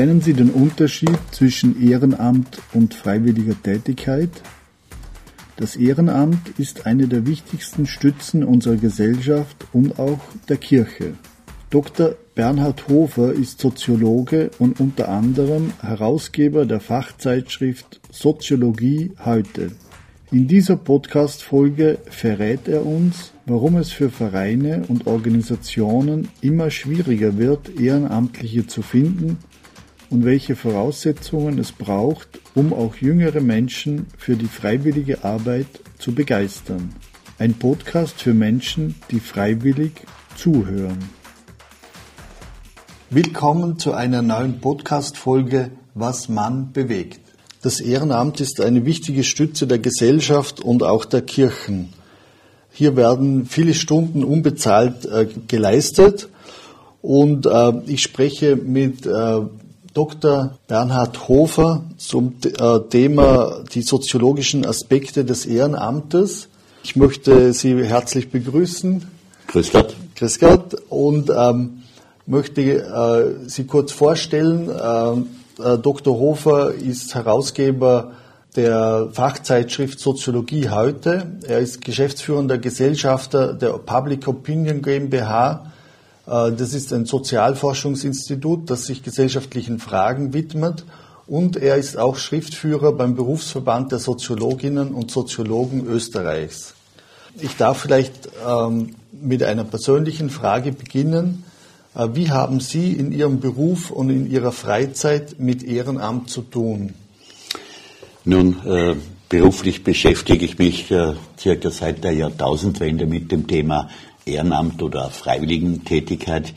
Kennen Sie den Unterschied zwischen Ehrenamt und freiwilliger Tätigkeit? Das Ehrenamt ist eine der wichtigsten Stützen unserer Gesellschaft und auch der Kirche. Dr. Bernhard Hofer ist Soziologe und unter anderem Herausgeber der Fachzeitschrift Soziologie heute. In dieser Podcast-Folge verrät er uns, warum es für Vereine und Organisationen immer schwieriger wird, Ehrenamtliche zu finden und welche Voraussetzungen es braucht, um auch jüngere Menschen für die freiwillige Arbeit zu begeistern. Ein Podcast für Menschen, die freiwillig zuhören. Willkommen zu einer neuen Podcast-Folge Was Mann bewegt. Das Ehrenamt ist eine wichtige Stütze der Gesellschaft und auch der Kirchen. Hier werden viele Stunden unbezahlt äh, geleistet und äh, ich spreche mit äh, Dr. Bernhard Hofer zum äh, Thema die soziologischen Aspekte des Ehrenamtes. Ich möchte Sie herzlich begrüßen. Grüß Gott. Grüß Gott und ähm, möchte äh, Sie kurz vorstellen. Ähm, äh, Dr. Hofer ist Herausgeber der Fachzeitschrift Soziologie heute. Er ist geschäftsführender Gesellschafter der Public Opinion GmbH. Äh, das ist ein Sozialforschungsinstitut, das sich gesellschaftlichen Fragen widmet. Und er ist auch Schriftführer beim Berufsverband der Soziologinnen und Soziologen Österreichs. Ich darf vielleicht ähm, mit einer persönlichen Frage beginnen. Äh, wie haben Sie in Ihrem Beruf und in Ihrer Freizeit mit Ehrenamt zu tun? Nun, äh, beruflich beschäftige ich mich äh, circa seit der Jahrtausendwende mit dem Thema Ehrenamt oder Freiwilligentätigkeit.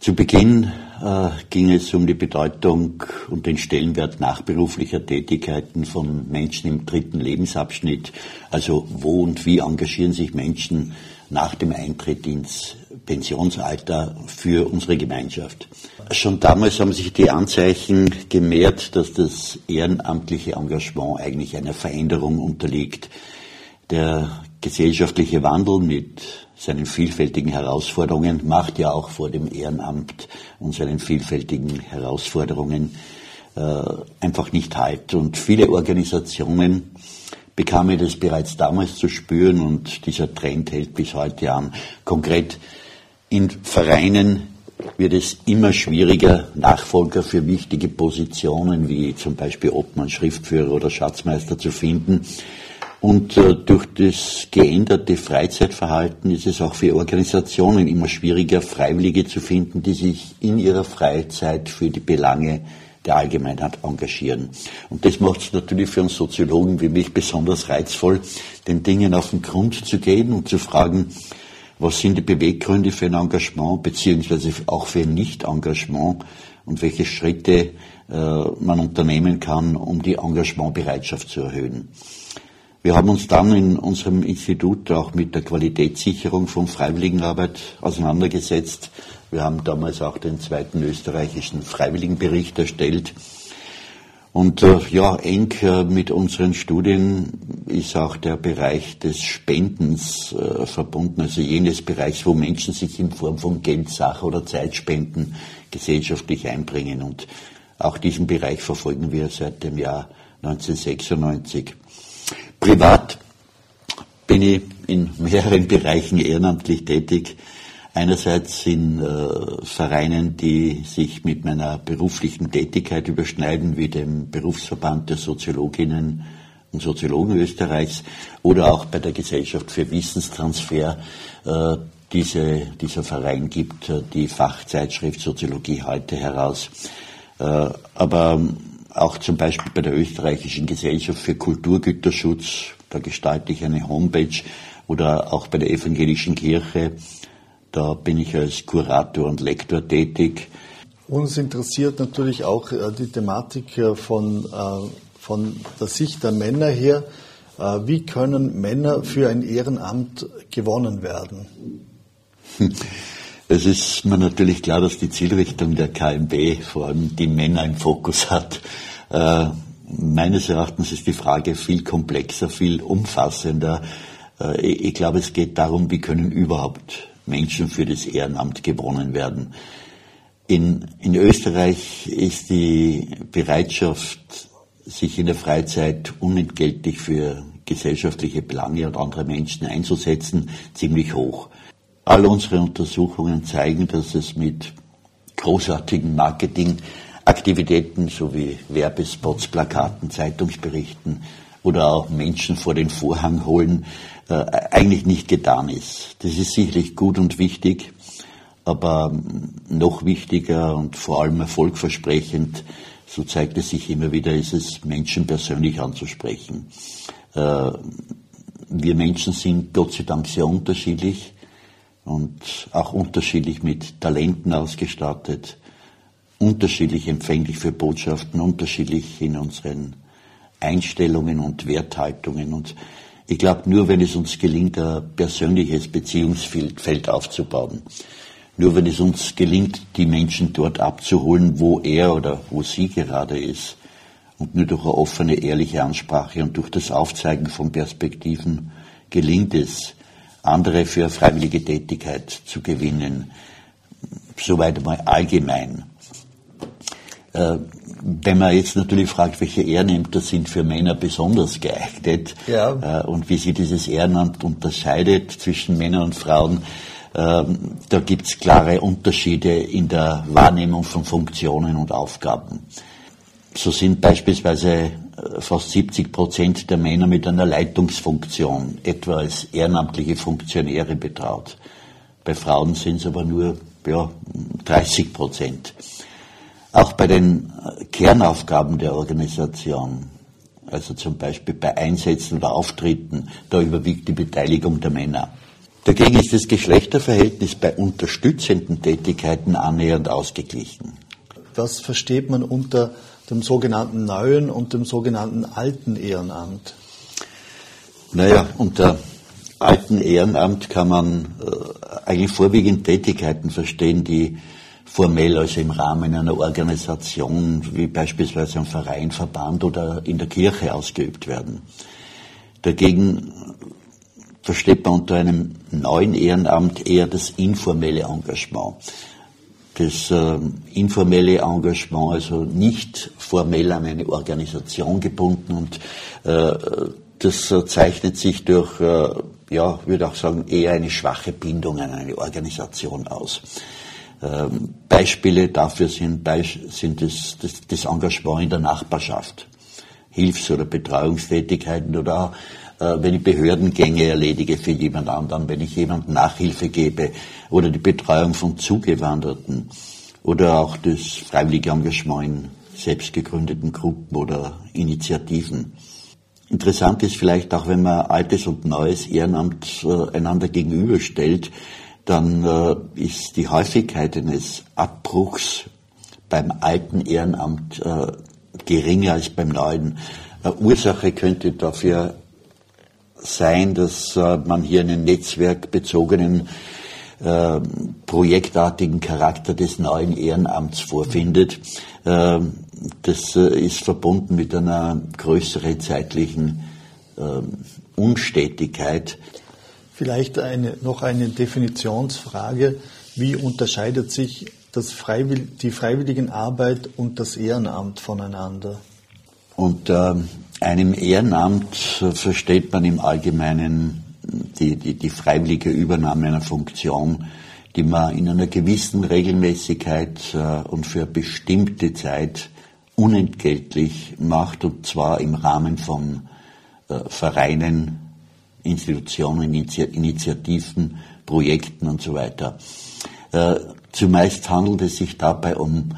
Zu Beginn äh, ging es um die Bedeutung und den Stellenwert nachberuflicher Tätigkeiten von Menschen im dritten Lebensabschnitt. Also wo und wie engagieren sich Menschen nach dem Eintritt ins Pensionsalter für unsere Gemeinschaft. Schon damals haben sich die Anzeichen gemehrt, dass das ehrenamtliche Engagement eigentlich einer Veränderung unterliegt. Der gesellschaftliche Wandel mit seinen vielfältigen Herausforderungen macht ja auch vor dem Ehrenamt und seinen vielfältigen Herausforderungen äh, einfach nicht halt. Und viele Organisationen bekamen das bereits damals zu spüren und dieser Trend hält bis heute an. Konkret in Vereinen wird es immer schwieriger, Nachfolger für wichtige Positionen wie zum Beispiel Obmann, Schriftführer oder Schatzmeister zu finden. Und äh, durch das geänderte Freizeitverhalten ist es auch für Organisationen immer schwieriger, Freiwillige zu finden, die sich in ihrer Freizeit für die Belange der Allgemeinheit engagieren. Und das macht es natürlich für uns Soziologen wie mich besonders reizvoll, den Dingen auf den Grund zu gehen und zu fragen, was sind die Beweggründe für ein Engagement beziehungsweise auch für ein Nicht-Engagement und welche Schritte äh, man unternehmen kann, um die Engagementbereitschaft zu erhöhen. Wir haben uns dann in unserem Institut auch mit der Qualitätssicherung von Freiwilligenarbeit auseinandergesetzt. Wir haben damals auch den zweiten österreichischen Freiwilligenbericht erstellt und äh, ja, eng äh, mit unseren Studien ist auch der Bereich des Spendens äh, verbunden, also jenes Bereichs, wo Menschen sich in Form von Geld, Sache oder Zeitspenden gesellschaftlich einbringen. Und auch diesen Bereich verfolgen wir seit dem Jahr 1996. Privat bin ich in mehreren Bereichen ehrenamtlich tätig. Einerseits in äh, Vereinen, die sich mit meiner beruflichen Tätigkeit überschneiden, wie dem Berufsverband der Soziologinnen und Soziologen Österreichs oder auch bei der Gesellschaft für Wissenstransfer. Äh, diese, dieser Verein gibt äh, die Fachzeitschrift Soziologie heute heraus. Äh, aber auch zum Beispiel bei der österreichischen Gesellschaft für Kulturgüterschutz, da gestalte ich eine Homepage oder auch bei der evangelischen Kirche da bin ich als Kurator und Lektor tätig. Uns interessiert natürlich auch äh, die Thematik äh, von, äh, von der Sicht der Männer her. Wie können Männer für ein Ehrenamt gewonnen werden? Es ist mir natürlich klar, dass die Zielrichtung der KMB vor allem die Männer im Fokus hat. Meines Erachtens ist die Frage viel komplexer, viel umfassender. Ich glaube, es geht darum, wie können überhaupt Menschen für das Ehrenamt gewonnen werden. In, in Österreich ist die Bereitschaft, sich in der Freizeit unentgeltlich für gesellschaftliche Belange und andere Menschen einzusetzen, ziemlich hoch. All unsere Untersuchungen zeigen, dass es mit großartigen Marketingaktivitäten sowie Werbespots, Plakaten, Zeitungsberichten oder auch Menschen vor den Vorhang holen, äh, eigentlich nicht getan ist. Das ist sicherlich gut und wichtig, aber noch wichtiger und vor allem erfolgversprechend, so zeigt es sich immer wieder, ist es, Menschen persönlich anzusprechen. Äh, wir Menschen sind Gott sei Dank sehr unterschiedlich und auch unterschiedlich mit Talenten ausgestattet, unterschiedlich empfänglich für Botschaften, unterschiedlich in unseren Einstellungen und Werthaltungen. Und ich glaube, nur wenn es uns gelingt, ein persönliches Beziehungsfeld aufzubauen, nur wenn es uns gelingt, die Menschen dort abzuholen, wo er oder wo sie gerade ist, und nur durch eine offene, ehrliche Ansprache und durch das Aufzeigen von Perspektiven gelingt es, andere für freiwillige Tätigkeit zu gewinnen. Soweit mal allgemein. Äh, wenn man jetzt natürlich fragt, welche Ehrenämter sind für Männer besonders geeignet ja. Äh, und wie sich dieses Ehrenamt unterscheidet zwischen Männern und Frauen, ähm, da gibt es klare Unterschiede in der Wahrnehmung von Funktionen und Aufgaben. So sind beispielsweise äh, fast 70 Prozent der Männer mit einer Leitungsfunktion, etwa als ehrenamtliche Funktionäre betraut. Bei Frauen sind es aber nur ja, 30 Prozent. Auch bei den äh, Kernaufgaben der Organisation, also zum Beispiel bei Einsätzen oder Auftritten, da überwiegt die Beteiligung der Männer. Dagegen ist das Geschlechterverhältnis bei unterstützenden Tätigkeiten annähernd ausgeglichen. Was versteht man unter dem sogenannten neuen und dem sogenannten alten Ehrenamt? Naja, unter alten Ehrenamt kann man äh, eigentlich vorwiegend Tätigkeiten verstehen, die formell, also im Rahmen einer Organisation, wie beispielsweise ein Verein, Verband oder in der Kirche ausgeübt werden. Dagegen versteht man unter einem neuen Ehrenamt eher das informelle Engagement das äh, informelle Engagement, also nicht formell an eine Organisation gebunden und äh, das äh, zeichnet sich durch, äh, ja, würde auch sagen, eher eine schwache Bindung an eine Organisation aus. Ähm, Beispiele dafür sind, sind das, das, das Engagement in der Nachbarschaft, Hilfs- oder Betreuungstätigkeiten oder auch wenn ich Behördengänge erledige für jemand anderen, wenn ich jemandem Nachhilfe gebe oder die Betreuung von Zugewanderten oder auch das freiwillige Engagement in selbst gegründeten Gruppen oder Initiativen. Interessant ist vielleicht auch, wenn man altes und neues Ehrenamt äh, einander gegenüberstellt, dann äh, ist die Häufigkeit eines Abbruchs beim alten Ehrenamt äh, geringer als beim neuen. Ursache könnte dafür sein, dass äh, man hier einen netzwerkbezogenen, äh, projektartigen Charakter des neuen Ehrenamts vorfindet. Äh, das äh, ist verbunden mit einer größeren zeitlichen äh, Unstetigkeit. Vielleicht eine, noch eine Definitionsfrage. Wie unterscheidet sich das Freiwill die Freiwilligenarbeit und das Ehrenamt voneinander? Und ähm, einem Ehrenamt versteht man im Allgemeinen die, die, die freiwillige Übernahme einer Funktion, die man in einer gewissen Regelmäßigkeit äh, und für bestimmte Zeit unentgeltlich macht, und zwar im Rahmen von äh, Vereinen, Institutionen, Initiativen, Projekten und so weiter. Äh, zumeist handelt es sich dabei um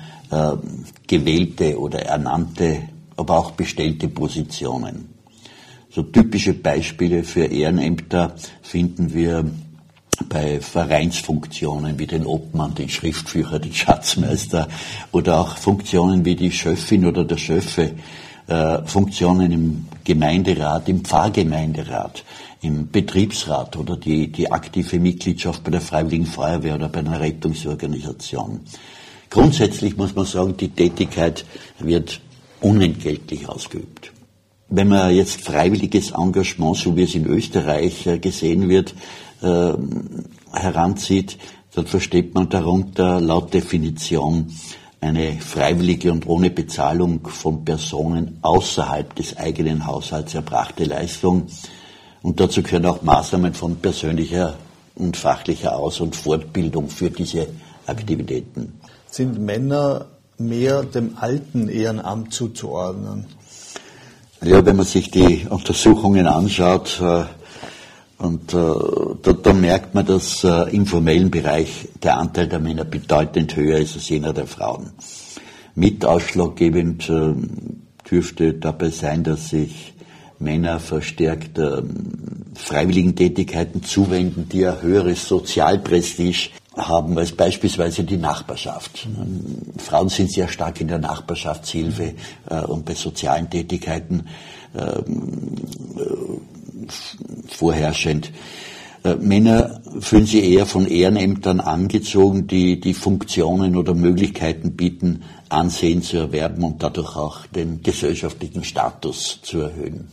gewählte oder ernannte aber auch bestellte Positionen. So typische Beispiele für Ehrenämter finden wir bei Vereinsfunktionen wie den Obmann, den Schriftführer, den Schatzmeister oder auch Funktionen wie die Schöffin oder der Schöffe, äh, Funktionen im Gemeinderat, im Pfarrgemeinderat, im Betriebsrat oder die, die aktive Mitgliedschaft bei der Freiwilligen Feuerwehr oder bei einer Rettungsorganisation. Grundsätzlich muss man sagen, die Tätigkeit wird unentgeltlich ausgeübt. Wenn man jetzt freiwilliges Engagement, so wie es in Österreich äh, gesehen wird, äh, heranzieht, dann versteht man darunter laut Definition eine freiwillige und ohne Bezahlung von Personen außerhalb des eigenen Haushalts erbrachte Leistung. Und dazu gehören auch Maßnahmen von persönlicher und fachlicher Aus- und Fortbildung für diese Aktivitäten. Sind Männer mehr dem alten Ehrenamt zuzuordnen? Ja, wenn man sich die Untersuchungen anschaut, äh, und äh, da, da, merkt man, dass äh, im formellen Bereich der Anteil der Männer bedeutend höher ist als jener der Frauen. Mit ausschlaggebend äh, dürfte dabei sein, dass sich Männer verstärkt äh, freiwilligen Tätigkeiten zuwenden, die ein höheres Sozialprestige haben als beispielsweise die Nachbarschaft. Ähm, Frauen sind sehr stark in der Nachbarschaftshilfe äh, und bei sozialen Tätigkeiten ähm, vorherrschend. Äh, Männer fühlen sich eher von Ehrenämtern angezogen, die die Funktionen oder Möglichkeiten bieten, Ansehen zu erwerben und dadurch auch den gesellschaftlichen Status zu erhöhen.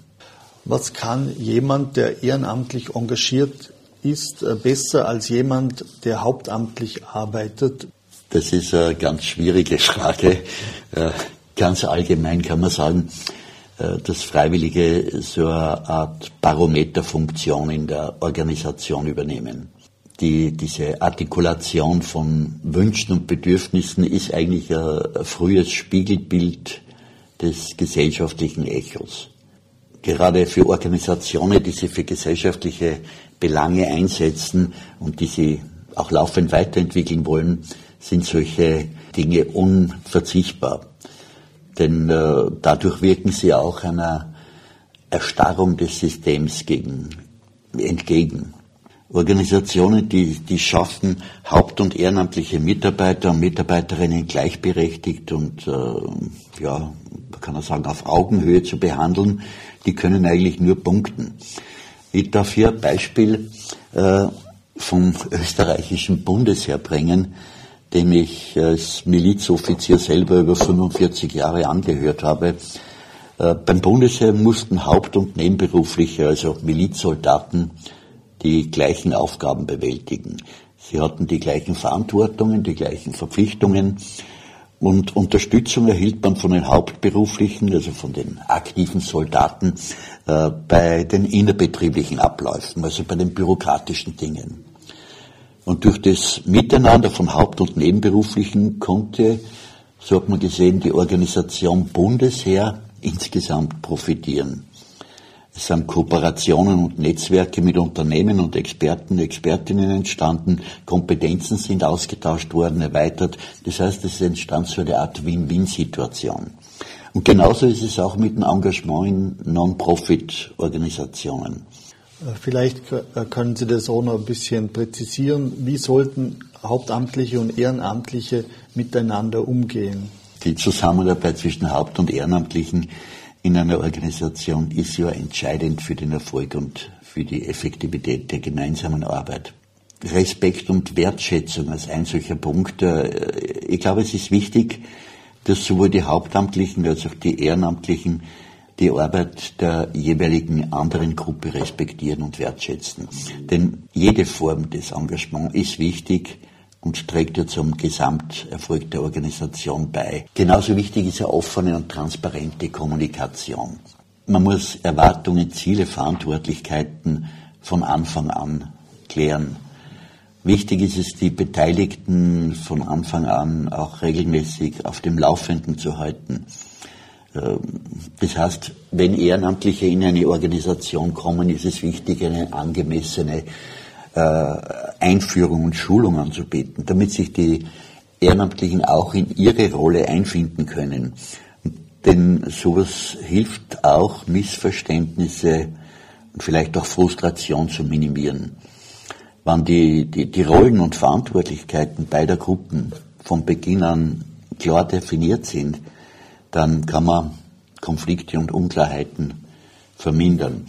Was kann jemand, der ehrenamtlich engagiert ist, äh, besser als jemand, der hauptamtlich arbeitet? Das ist eine ganz schwierige Frage. Äh, ganz allgemein kann man sagen, äh, dass Freiwillige so eine Art Barometerfunktion in der Organisation übernehmen. Die, diese Artikulation von Wünschen und Bedürfnissen ist eigentlich ein, frühes Spiegelbild des gesellschaftlichen Echos. Gerade für Organisationen, die sich für gesellschaftliche Belange einsetzen und die sie auch laufend weiterentwickeln wollen, sind solche Dinge unverzichtbar denn äh, dadurch wirken sie auch einer Erstarrung des Systems gegen, entgegen. Organisationen, die, die schaffen, haupt- und ehrenamtliche Mitarbeiter und Mitarbeiterinnen gleichberechtigt und äh, ja, man kann auch sagen, auf Augenhöhe zu behandeln, die können eigentlich nur punkten. Ich darf hier ein Beispiel äh, vom österreichischen Bundesheer bringen, dem ich als Milizoffizier selber über 45 Jahre angehört habe. Äh, beim Bundesheer mussten Haupt- und Nebenberufliche, also Milizsoldaten, die gleichen Aufgaben bewältigen. Sie hatten die gleichen Verantwortungen, die gleichen Verpflichtungen und Unterstützung erhielt man von den Hauptberuflichen, also von den aktiven Soldaten, äh, bei den innerbetrieblichen Abläufen, also bei den bürokratischen Dingen. Und durch das Miteinander von Haupt- und Nebenberuflichen konnte, so hat man gesehen, die Organisation Bundesheer insgesamt profitieren. Es sind Kooperationen und Netzwerke mit Unternehmen und Experten, Expertinnen entstanden, Kompetenzen sind ausgetauscht worden, erweitert. Das heißt, es entstand so eine Art Win-Win-Situation. Und genauso ist es auch mit dem Engagement in Non-Profit-Organisationen. Äh, vielleicht äh, können Sie das auch noch ein bisschen präzisieren. Wie sollten Hauptamtliche und Ehrenamtliche miteinander umgehen? Die Zusammenarbeit zwischen Haupt- und Ehrenamtlichen in einer Organisation ist ja entscheidend für den Erfolg und für die Effektivität der gemeinsamen Arbeit. Respekt und Wertschätzung als ein solcher Punkt. Äh, ich glaube, es ist wichtig, dass sowohl die Hauptamtlichen als auch die Ehrenamtlichen die Arbeit der jeweiligen anderen Gruppe respektieren und wertschätzen. Denn jede Form des Engagements ist wichtig und trägt ja zum Gesamterfolg der Organisation bei. Genauso wichtig ist ja offene und transparente Kommunikation. Man muss Erwartungen, Ziele, Verantwortlichkeiten von Anfang an klären. Wichtig ist es, die Beteiligten von Anfang an auch regelmäßig auf dem Laufenden zu halten. Ähm, das heißt, wenn Ehrenamtliche in eine Organisation kommen, ist es wichtig, eine angemessene Einführung und Schulung anzubieten, damit sich die Ehrenamtlichen auch in ihre Rolle einfinden können. Denn sowas hilft auch, Missverständnisse und vielleicht auch Frustration zu minimieren. Wenn die, die, die Rollen und Verantwortlichkeiten beider Gruppen von Beginn an klar definiert sind, dann kann man Konflikte und Unklarheiten vermindern.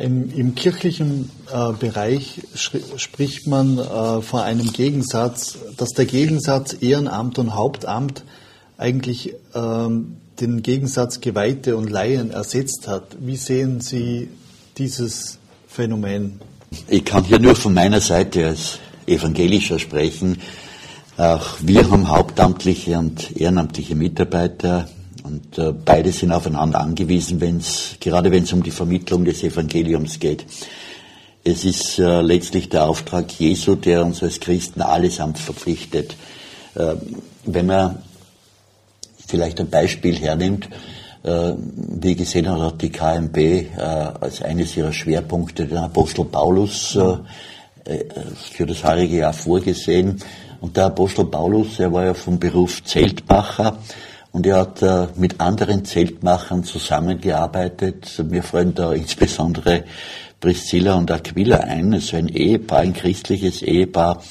Im, im kirchlichen äh, Bereich spricht man äh, von einem Gegensatz, dass der Gegensatz Ehrenamt und Hauptamt eigentlich ähm, den Gegensatz Geweihte und Laien ersetzt hat. Wie sehen Sie dieses Phänomen? Ich kann hier nur von meiner Seite als evangelischer sprechen. Auch wir haben hauptamtliche und ehrenamtliche Mitarbeiter und äh, beide sind aufeinander angewiesen, wenn's, gerade wenn es um die Vermittlung des Evangeliums geht. Es ist äh, letztlich der Auftrag Jesu, der uns als Christen allesamt verpflichtet. Äh, wenn man vielleicht ein Beispiel hernimmt, äh, wie gesehen hat, hat die KMB äh, als eines ihrer Schwerpunkte den Apostel Paulus äh, für das heurige Jahr vorgesehen. Und der Apostel Paulus, er war ja vom Beruf Zeltmacher und er hat äh, mit anderen Zeltmachern zusammengearbeitet. Mir fallen da insbesondere Priscilla und Aquila ein, also ein Ehepaar, ein christliches Ehepaar,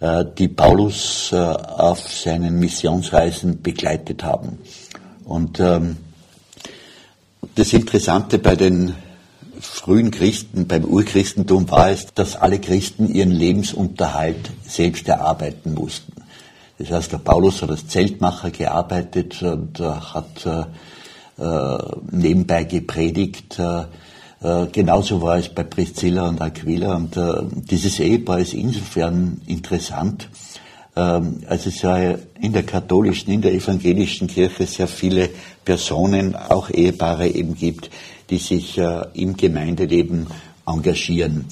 äh, die Paulus äh, auf seinen Missionsreisen begleitet haben. Und ähm, das Interessante bei den frühen Christen, beim Urchristentum war es, dass alle Christen ihren Lebensunterhalt selbst erarbeiten mussten. Das heißt, der Paulus hat als Zeltmacher gearbeitet und äh, hat äh, äh, nebenbei gepredigt. Äh, äh, genauso war es bei Priscilla und Aquila. Und äh, dieses Ehepaar ist insofern interessant, ähm, als es ja in der katholischen, in der evangelischen Kirche sehr viele Personen, auch Ehepaare eben gibt, die sich äh, im Gemeindeleben engagieren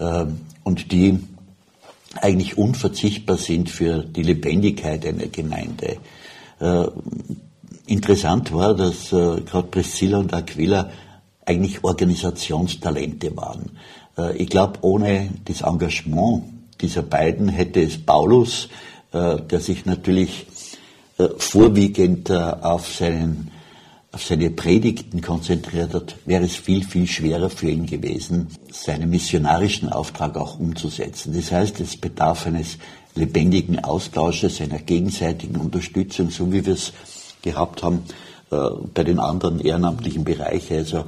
ähm, und die eigentlich unverzichtbar sind für die Lebendigkeit einer Gemeinde. Äh, interessant war, dass äh, gerade Priscilla und Aquila eigentlich Organisationstalente waren. Äh, ich glaube, ohne das Engagement dieser beiden hätte es Paulus, äh, der sich natürlich vorwiegend auf seinen auf seine Predigten konzentriert hat, wäre es viel, viel schwerer für ihn gewesen, seinen missionarischen Auftrag auch umzusetzen. Das heißt, es bedarf eines lebendigen Austausches, einer gegenseitigen Unterstützung, so wie wir es gehabt haben äh, bei den anderen ehrenamtlichen Bereichen. Also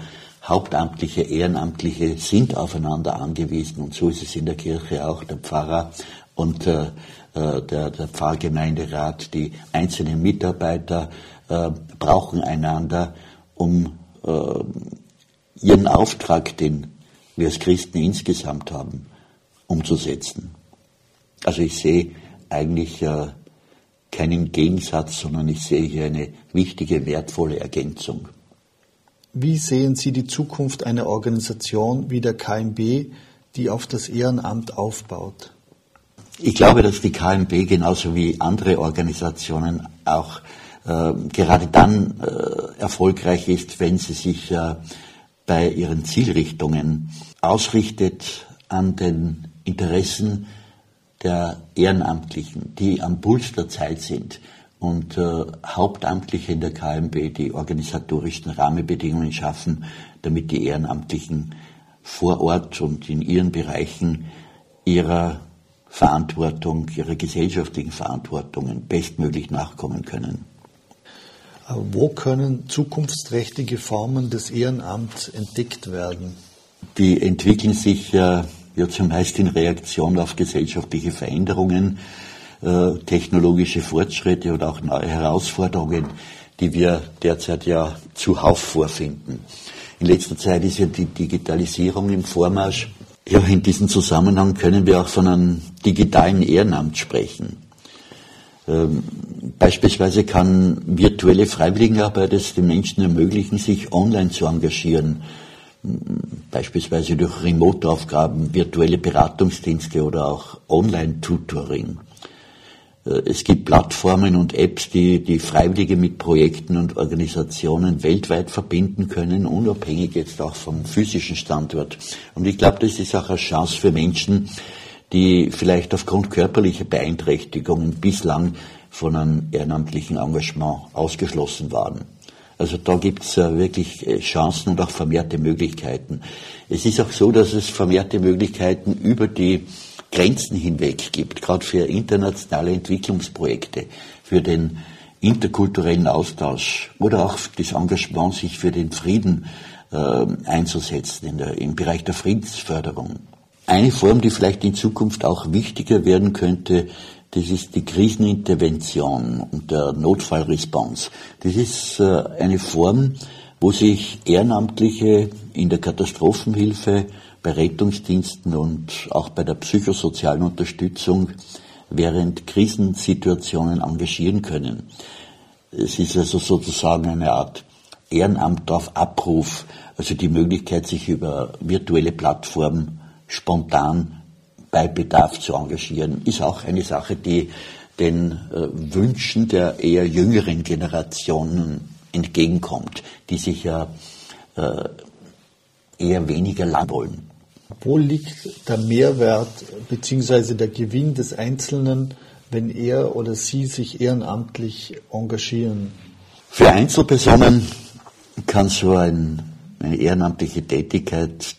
Hauptamtliche, Ehrenamtliche sind aufeinander angewiesen und so ist es in der Kirche auch. Der Pfarrer und äh, äh der, der Pfarrgemeinderat, die einzelnen Mitarbeiter, äh, brauchen einander, um äh, ihren Auftrag, den wir als Christen insgesamt haben, umzusetzen. Also ich sehe eigentlich äh, keinen Gegensatz, sondern ich sehe hier eine wichtige, wertvolle Ergänzung. Wie sehen Sie die Zukunft einer Organisation wie der KMB, die auf das Ehrenamt aufbaut? Ich glaube, dass die KMB genauso wie andere Organisationen auch äh, gerade dann äh, erfolgreich ist, wenn sie sich äh, bei ihren Zielrichtungen ausrichtet an den Interessen der Ehrenamtlichen, die am Puls der Zeit sind und äh, Hauptamtliche in der KMB die organisatorischen Rahmenbedingungen schaffen, damit die Ehrenamtlichen vor Ort und in ihren Bereichen ihrer Verantwortung, ihrer gesellschaftlichen Verantwortungen bestmöglich nachkommen können. Wo können zukunftsträchtige Formen des Ehrenamts entdeckt werden? Die entwickeln sich ja, ja zumeist in Reaktion auf gesellschaftliche Veränderungen, äh, technologische Fortschritte oder auch neue Herausforderungen, die wir derzeit ja zuhauf vorfinden. In letzter Zeit ist ja die Digitalisierung im Vormarsch. Ja, in diesem Zusammenhang können wir auch von einem digitalen Ehrenamt sprechen. Ähm, beispielsweise kann virtuelle Freiwilligenarbeit es den Menschen ermöglichen, sich online zu engagieren, beispielsweise durch Remote-Aufgaben, virtuelle Beratungsdienste oder auch Online-Tutoring. Äh, es gibt Plattformen und Apps, die die Freiwillige mit Projekten und Organisationen weltweit verbinden können, unabhängig jetzt auch vom physischen Standort. Und ich glaube, das ist auch eine Chance für Menschen, die vielleicht aufgrund körperlicher Beeinträchtigungen bislang von einem ehrenamtlichen Engagement ausgeschlossen waren. Also da gibt es äh, wirklich äh, Chancen und auch vermehrte Möglichkeiten. Es ist auch so, dass es vermehrte Möglichkeiten über die Grenzen hinweg gibt, gerade für internationale Entwicklungsprojekte, für den interkulturellen Austausch oder auch das Engagement, sich für den Frieden äh, einzusetzen in der, im Bereich der Friedensförderung. Eine Form, die vielleicht in Zukunft auch wichtiger werden könnte, das ist die Krisenintervention und der Notfallresponse. Das ist äh, eine Form, wo sich Ehrenamtliche in der Katastrophenhilfe bei Rettungsdiensten und auch bei der psychosozialen Unterstützung während Krisensituationen engagieren können. Es ist also sozusagen eine Art Ehrenamt auf Abruf, also die Möglichkeit, sich über virtuelle Plattformen spontan bei Bedarf zu engagieren, ist auch eine Sache, die den äh, Wünschen der eher jüngeren Generationen entgegenkommt, die sich ja äh, eher weniger lang wollen. Wo liegt der Mehrwert bzw. der Gewinn des Einzelnen, wenn er oder sie sich ehrenamtlich engagieren? Für Einzelpersonen kann so ein, eine ehrenamtliche Tätigkeit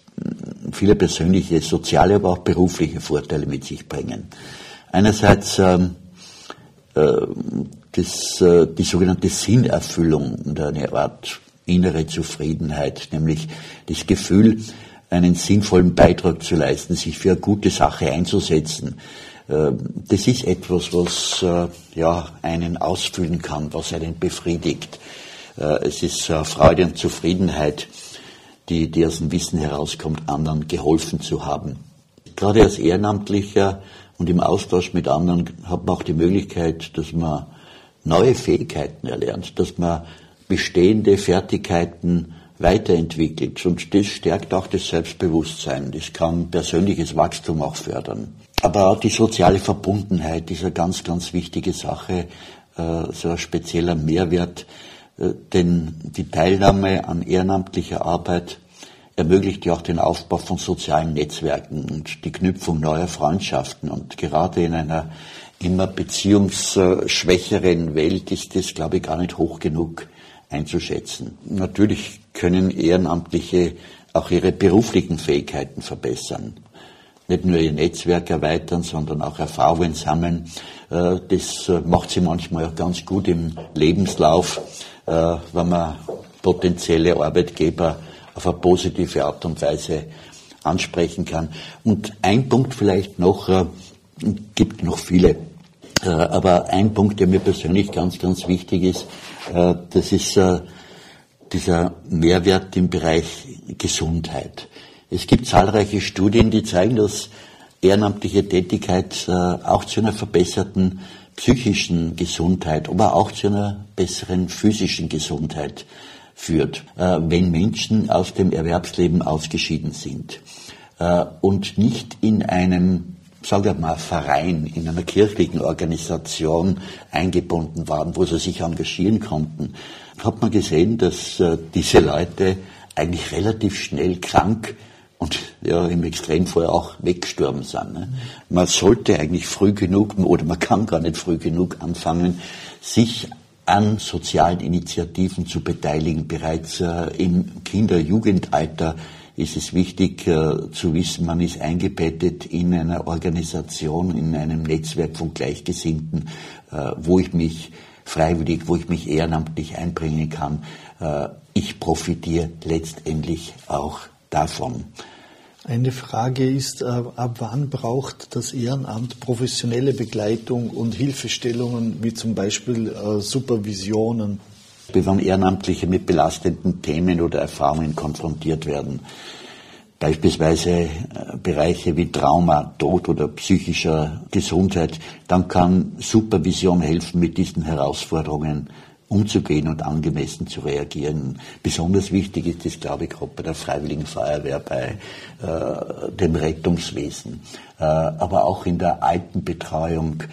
viele persönliche, soziale, aber auch berufliche Vorteile mit sich bringen. Einerseits ähm, äh, das, äh, die sogenannte Sinnerfüllung und eine Art innere Zufriedenheit, nämlich das Gefühl, einen sinnvollen Beitrag zu leisten, sich für eine gute Sache einzusetzen. Äh, das ist etwas, was äh, ja, einen ausfüllen kann, was einen befriedigt. Äh, es ist Freude und Zufriedenheit, die, die aus dem Wissen herauskommt, anderen geholfen zu haben. Gerade als Ehrenamtlicher und im Austausch mit anderen hat man auch die Möglichkeit, dass man neue Fähigkeiten erlernt, dass man bestehende Fertigkeiten weiterentwickelt. Und das stärkt auch das Selbstbewusstsein. Das kann persönliches Wachstum auch fördern. Aber auch die soziale Verbundenheit ist eine ganz, ganz wichtige Sache, äh, so ein spezieller Mehrwert. Äh, denn die Teilnahme an ehrenamtlicher Arbeit ermöglicht ja auch den Aufbau von sozialen Netzwerken und die Knüpfung neuer Freundschaften. Und gerade in einer immer beziehungsschwächeren Welt ist das, glaube ich, gar nicht hoch genug einzuschätzen. Natürlich können Ehrenamtliche auch ihre beruflichen Fähigkeiten verbessern. Nicht nur ihr Netzwerk erweitern, sondern auch Erfahrungen sammeln. Äh, das äh, macht sie manchmal auch ganz gut im Lebenslauf, äh, wenn man potenzielle Arbeitgeber auf eine positive Art und Weise ansprechen kann. Und ein Punkt vielleicht noch, gibt noch viele, aber ein Punkt, der mir persönlich ganz, ganz wichtig ist, das ist dieser Mehrwert im Bereich Gesundheit. Es gibt zahlreiche Studien, die zeigen, dass ehrenamtliche Tätigkeit äh, auch zu einer verbesserten psychischen Gesundheit, aber auch zu einer besseren physischen Gesundheit führt, wenn Menschen aus dem Erwerbsleben ausgeschieden sind und nicht in einem sagen wir mal, Verein, in einer kirchlichen Organisation eingebunden waren, wo sie sich engagieren konnten, hat man gesehen, dass äh, diese Leute eigentlich relativ schnell krank und ja, im Extremfall auch weggestorben sind. Ne? Man sollte eigentlich früh genug, oder man kann gar nicht früh genug anfangen, sich an sozialen Initiativen zu beteiligen. Bereits äh, im Kinder-Jugendalter ist es wichtig äh, zu wissen, man ist eingebettet in einer Organisation, in einem Netzwerk von Gleichgesinnten, äh, wo ich mich freiwillig, wo ich mich ehrenamtlich einbringen kann. Äh, ich profitiere letztendlich auch davon. Eine Frage ist, äh, ab wann braucht das Ehrenamt professionelle Begleitung und Hilfestellungen, wie zum Beispiel äh, Supervisionen? wenn Ehrenamtliche mit belastenden Themen oder Erfahrungen konfrontiert werden. Beispielsweise äh, Bereiche wie Trauma, Tod oder psychischer Gesundheit, dann kann Supervision helfen, mit diesen Herausforderungen umzugehen und angemessen zu reagieren. Besonders wichtig ist das, glaube ich, gerade bei der Freiwilligen Feuerwehr, bei äh, dem Rettungswesen, äh, aber auch in der Altenbetreuung.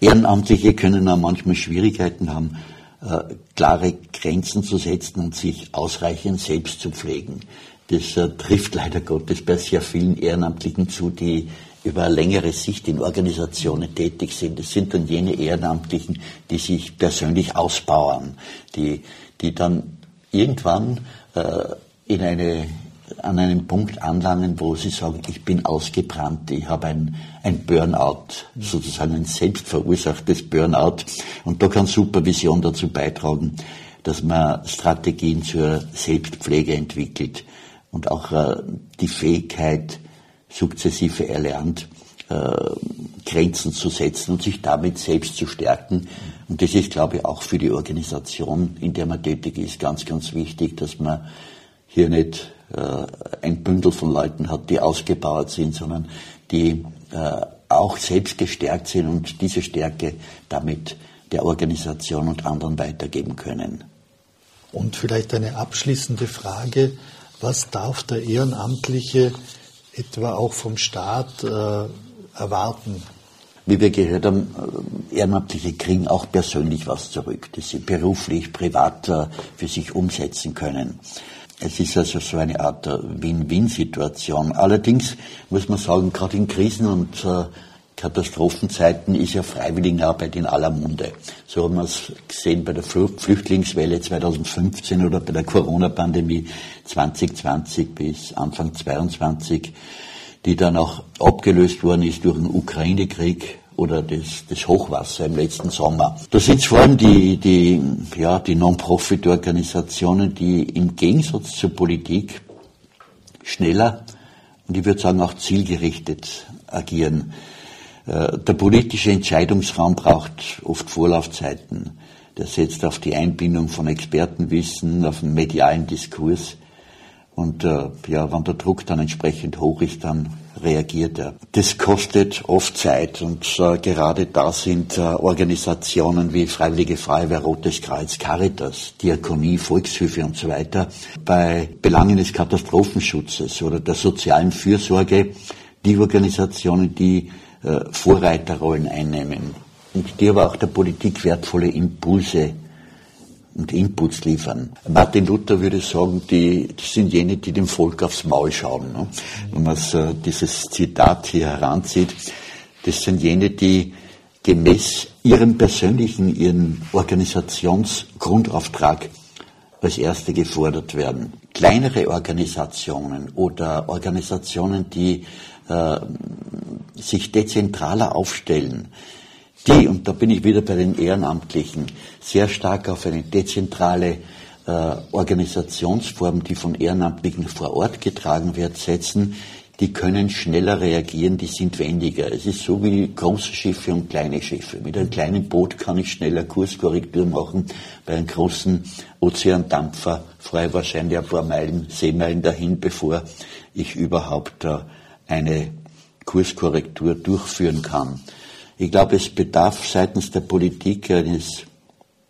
Ehrenamtliche können auch manchmal Schwierigkeiten haben, äh, klare Grenzen zu setzen und sich ausreichend selbst zu pflegen. Das äh, trifft leider Gottes bei sehr vielen Ehrenamtlichen zu, die über längere Sicht in Organisationen tätig sind. Es sind dann jene Ehrenamtlichen, die sich persönlich ausbauen, die, die dann irgendwann äh, in eine an einem Punkt anlangen, wo sie sagen, ich bin ausgebrannt, ich habe ein, ein Burnout, sozusagen ein selbstverursachtes Burnout. Und da kann Supervision dazu beitragen, dass man Strategien zur Selbstpflege entwickelt und auch äh, die Fähigkeit sukzessive erlernt, äh, Grenzen zu setzen und sich damit selbst zu stärken. Und das ist, glaube ich, auch für die Organisation, in der man tätig ist, ganz, ganz wichtig, dass man hier nicht äh, ein Bündel von Leuten hat, die ausgebaut sind, sondern die äh, auch selbst gestärkt sind und diese Stärke damit der Organisation und anderen weitergeben können. Und vielleicht eine abschließende Frage. Was darf der Ehrenamtliche etwa auch vom Staat äh, erwarten? Wie wir gehört haben, äh, Ehrenamtliche kriegen auch persönlich was zurück, das sie beruflich, privat äh, für sich umsetzen können. Es ist also so eine Art äh, Win-Win-Situation. Allerdings muss man sagen, gerade in Krisen und Katastrophenzeiten ist ja Freiwilligenarbeit in aller Munde. So haben wir es gesehen bei der Flüchtlingswelle 2015 oder bei der Corona-Pandemie 2020 bis Anfang 2022, die dann auch abgelöst worden ist durch den Ukraine-Krieg oder das, das Hochwasser im letzten Sommer. Da sind vor allem die, die, ja, die Non-Profit-Organisationen, die im Gegensatz zur Politik schneller und ich würde sagen auch zielgerichtet agieren. Äh, der politische Entscheidungsraum braucht oft Vorlaufzeiten. Der setzt auf die Einbindung von Expertenwissen, auf den medialen Diskurs. Und äh, ja, wenn der Druck dann entsprechend hoch ist, dann reagiert er. Das kostet oft Zeit und äh, gerade da sind äh, Organisationen wie Freiwillige Feuerwehr, Rotes Kreuz, Caritas, Diakonie, Volkshilfe und so weiter bei Belangen des Katastrophenschutzes oder der sozialen Fürsorge die Organisationen, die Vorreiterrollen einnehmen und die aber auch der Politik wertvolle Impulse und Inputs liefern. Martin Luther würde sagen, die, das sind jene, die dem Volk aufs Maul schauen. Ne? Wenn man so dieses Zitat hier heranzieht, das sind jene, die gemäß ihrem persönlichen, ihren Organisationsgrundauftrag als Erste gefordert werden. Kleinere Organisationen oder Organisationen, die äh, sich dezentraler aufstellen, die, und da bin ich wieder bei den Ehrenamtlichen, sehr stark auf eine dezentrale äh, Organisationsform, die von Ehrenamtlichen vor Ort getragen wird, setzen, die können schneller reagieren, die sind wendiger. Es ist so wie große Schiffe und kleine Schiffe. Mit einem kleinen Boot kann ich schneller Kurskorrektur machen. Bei einem großen Ozeandampfer fahre ich wahrscheinlich ein paar Meilen, Seemeilen dahin, bevor ich überhaupt äh, eine Kurskorrektur durchführen kann. Ich glaube, es bedarf seitens der Politik eines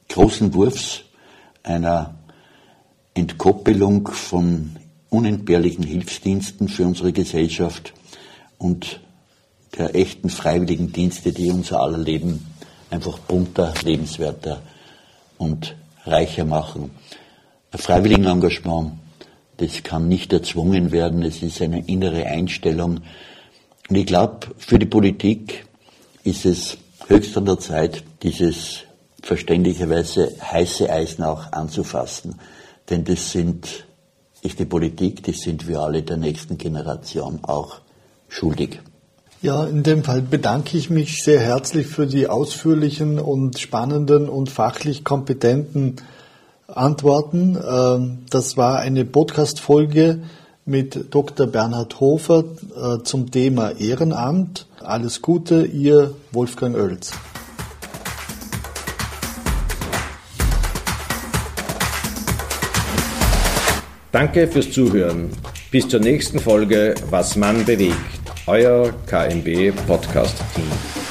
großen Wurfs, einer Entkoppelung von unentbehrlichen Hilfsdiensten für unsere Gesellschaft und der echten freiwilligen Dienste, die unser aller Leben einfach bunter, lebenswerter und reicher machen. Ein Freiwilligenengagement, das kann nicht erzwungen werden, es ist eine innere Einstellung, und ich glaube, für die Politik ist es höchst an der Zeit, dieses verständlicherweise heiße Eisen auch anzufassen. Denn das sind, ist die Politik, das sind wir alle der nächsten Generation auch schuldig. Ja, in dem Fall bedanke ich mich sehr herzlich für die ausführlichen und spannenden und fachlich kompetenten Antworten. Ähm, das war eine Podcast-Folge mit Dr. Bernhard Hofer äh, zum Thema Ehrenamt. Alles Gute, Ihr Wolfgang Oelz. Danke fürs Zuhören. Bis zur nächsten Folge Was man bewegt. Euer KMB Podcast Team.